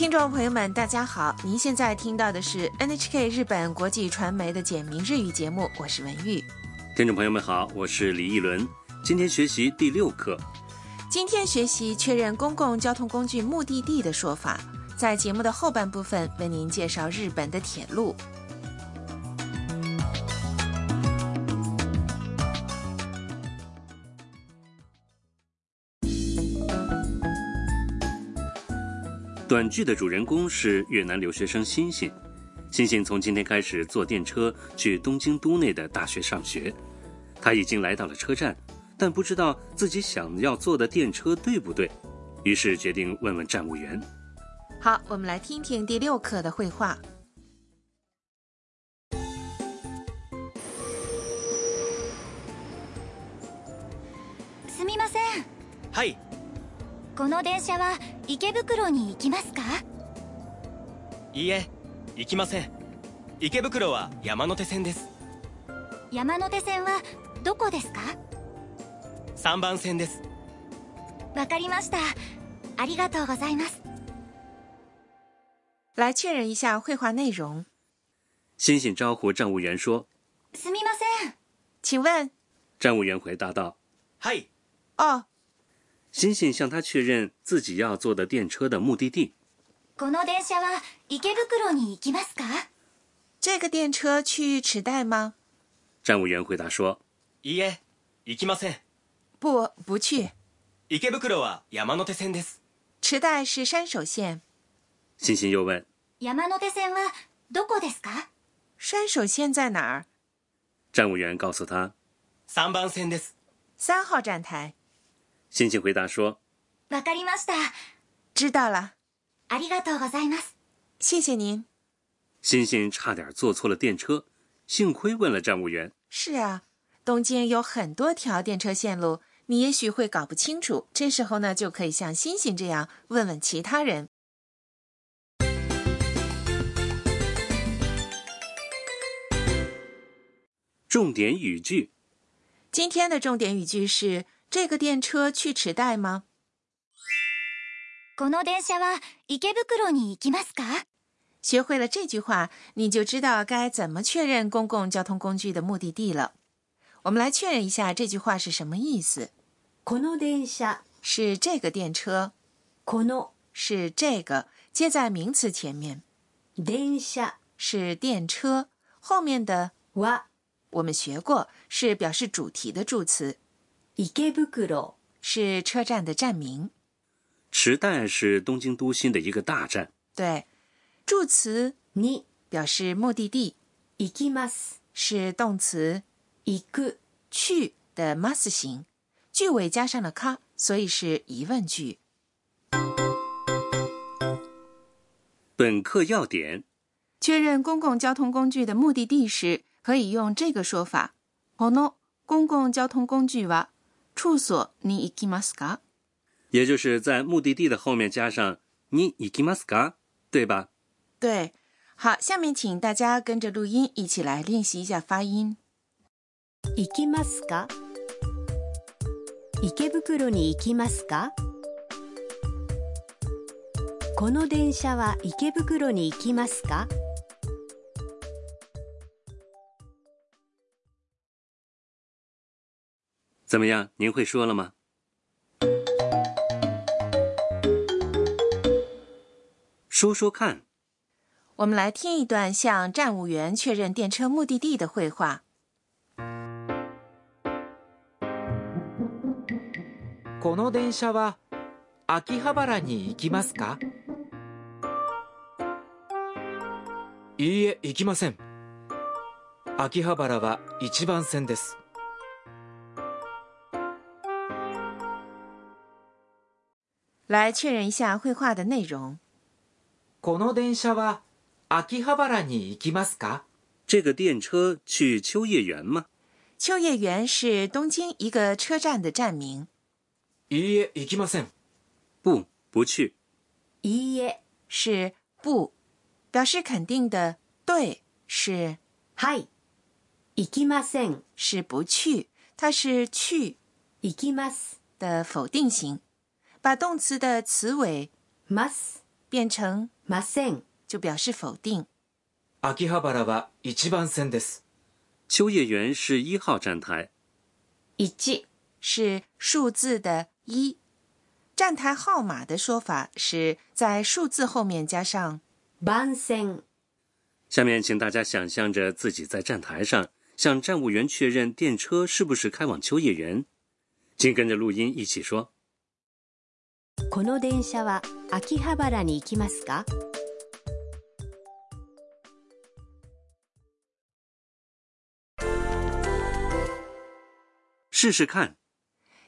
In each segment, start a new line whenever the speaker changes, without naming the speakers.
听众朋友们，大家好！您现在听到的是 NHK 日本国际传媒的简明日语节目，我是文玉。
听众朋友们好，我是李逸伦，今天学习第六课。
今天学习确认公共交通工具目的地的说法，在节目的后半部分为您介绍日本的铁路。
短剧的主人公是越南留学生星星。星星从今天开始坐电车去东京都内的大学上学。他已经来到了车站，但不知道自己想要坐的电车对不对，于是决定问问站务员。
好，我们来听听第六课的绘画。
すみません。
はい。
この電車は。池袋に行きますか
いいえ行きません池袋は山手線です
山手線はどこですか
3番線です
わかりましたありがとうございます
来确认一下绘画内容。
星星招呼站务员说：“
すみません。”
请问？
站务员回答道：“
はい。”
哦，
星星向他确认自己要坐的电车的目的地。
这个电车去池袋吗？
站务员回答说：“
いいえ、行きません。”
不，不去。
池袋
是山手线。
星星又问：“
山手
线在哪儿？”
站务员告诉他：“
三番です，
三号站台。”
星星回答说：“
わかりました，
知道了。
ありがとうございます，
谢谢您。”
星星差点坐错了电车，幸亏问了站务员。
是啊，东京有很多条电车线路，你也许会搞不清楚。这时候呢，就可以像星星这样问问其他人。
重点语句，
今天的重点语句是。这个电车去池袋吗？
この電車は池袋に行きますか？
学会了这句话，你就知道该怎么确认公共交通工具的目的地了。我们来确认一下这句话是什么意思。
この電车
是这个电车，
この
是这个，接在名词前面。
電车
是电车，后面的
わ
我们学过是表示主题的助词。是车站的站名。
池袋是东京都心的一个大站。
对，助词
你
表示目的地。
“いきます”
是动词“
行く”
去的 masu 形。句尾加上了“か”，所以是疑问句。
本课要点：
确认公共交通工具的目的地时，可以用这个说法：“ono 公共交通工具吧。”处所你行きますか？
也就是在目的地的后面加上你行きますか，对吧？
对，好，下面请大家跟着录音一起来练习一下发音。
行きますか？池袋に行きますか？この電車は池袋に行きますか？
怎么样？您会说了吗？说说看。
我们来听一段向站务员确认电车目的地的会话。
この電車は秋葉原に行きますか？いいえ、行きません。秋葉原は一番線です。
来确认一下绘画的内容。
この電車は秋葉原に行きますか？
这个电车去秋叶原吗？
秋叶原是东京一个车站的站名。
いいえ、行きません。
不，不去。
いいえ，
是不，表示肯定的。对，是
はい。行きません
是不去，它是去
行きます
的否定型。把动词的词尾
m u s t
变成
m u s t n
就表示否定。
秋
叶原是一号站台。
一，
是数字的一。站台号码的说法是在数字后面加上
b u n s e n
下面请大家想象着自己在站台上，向站务员确认电车是不是开往秋叶原，请跟着录音一起说。
この電車は秋葉原に行きますか
試试看。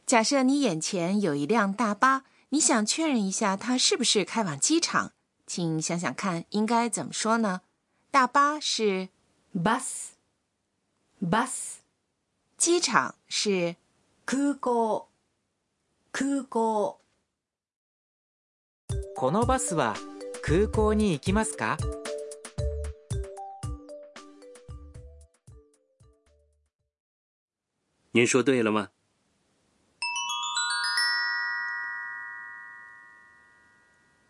假设你眼前有一辆大巴，你想确认一下它是不是开往机场，请想想看应该怎么说呢？大巴是
bus，bus，
机场是
空港，空港。
このバスは空港に行きますか？
您说对了吗？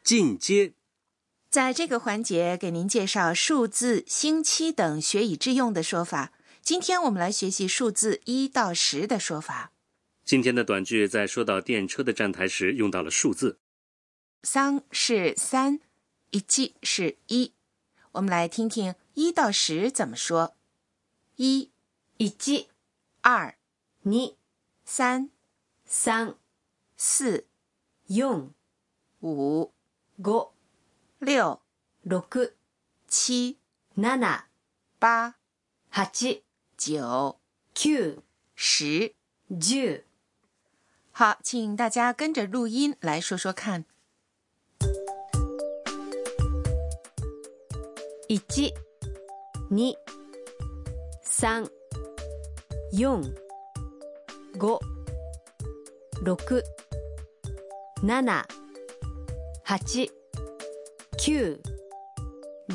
进阶。
在这个环节，给您介绍数字、星期等学以致用的说法。今天我们来学习数字一到十的说法。
今天的短句在说到电车的站台时，用到了数字。
三是三，一记是一。我们来听听一到十怎么说：一，
一
ち；
二，
你；
三，
さ
四，用；
五，
五，
ご；
六，
ろく；
七，
なな；
八，
はち；
九，
き
十，じ
好，请大家跟着录音来说说看。
一、二、三、四、五、六、七、八、九、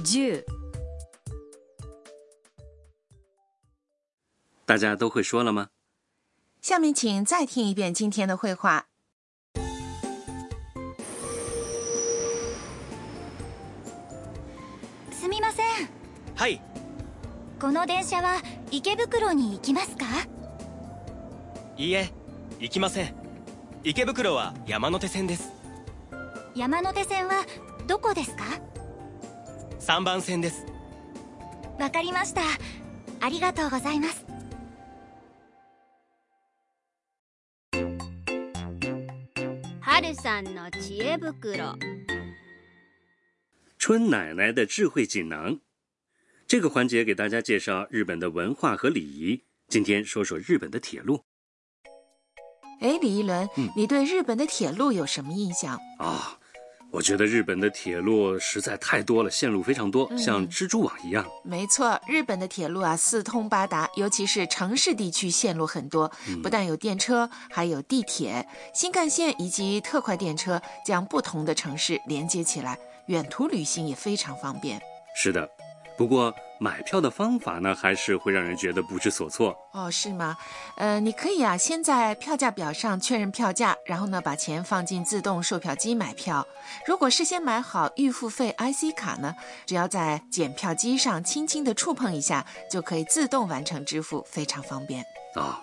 十。
大家都会说了吗？
下面请再听一遍今天的
会话。
はい
この電車は池袋に行きますか
いいえ行きません池袋は山手線です
山手線はどこですか
3番線です
わかりましたありがとうございます
春さんの知恵袋
春奶奶的智慧锦囊这个环节给大家介绍日本的文化和礼仪。今天说说日本的铁路。
哎，李一伦，你对日本的铁路有什么印象
啊？我觉得日本的铁路实在太多了，线路非常多，像蜘蛛网一样。
没错，日本的铁路啊四通八达，尤其是城市地区线路很多，不但有电车，还有地铁、新干线以及特快电车，将不同的城市连接起来，远途旅行也非常方便。
是的。不过买票的方法呢，还是会让人觉得不知所措
哦，是吗？呃，你可以啊，先在票价表上确认票价，然后呢，把钱放进自动售票机买票。如果事先买好预付费 IC 卡呢，只要在检票机上轻轻的触碰一下，就可以自动完成支付，非常方便
啊。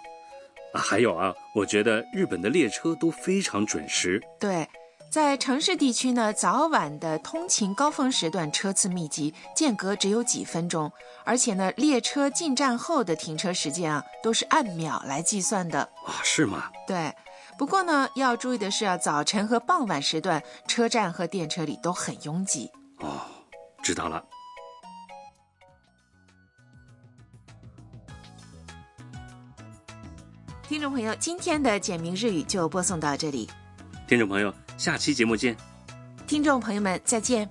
啊，还有啊，我觉得日本的列车都非常准时，
对。在城市地区呢，早晚的通勤高峰时段车次密集，间隔只有几分钟，而且呢，列车进站后的停车时间啊，都是按秒来计算的
啊，是吗？
对。不过呢，要注意的是啊，早晨和傍晚时段，车站和电车里都很拥挤
哦。知道了。
听众朋友，今天的简明日语就播送到这里。
听众朋友，下期节目见！
听众朋友们，再见！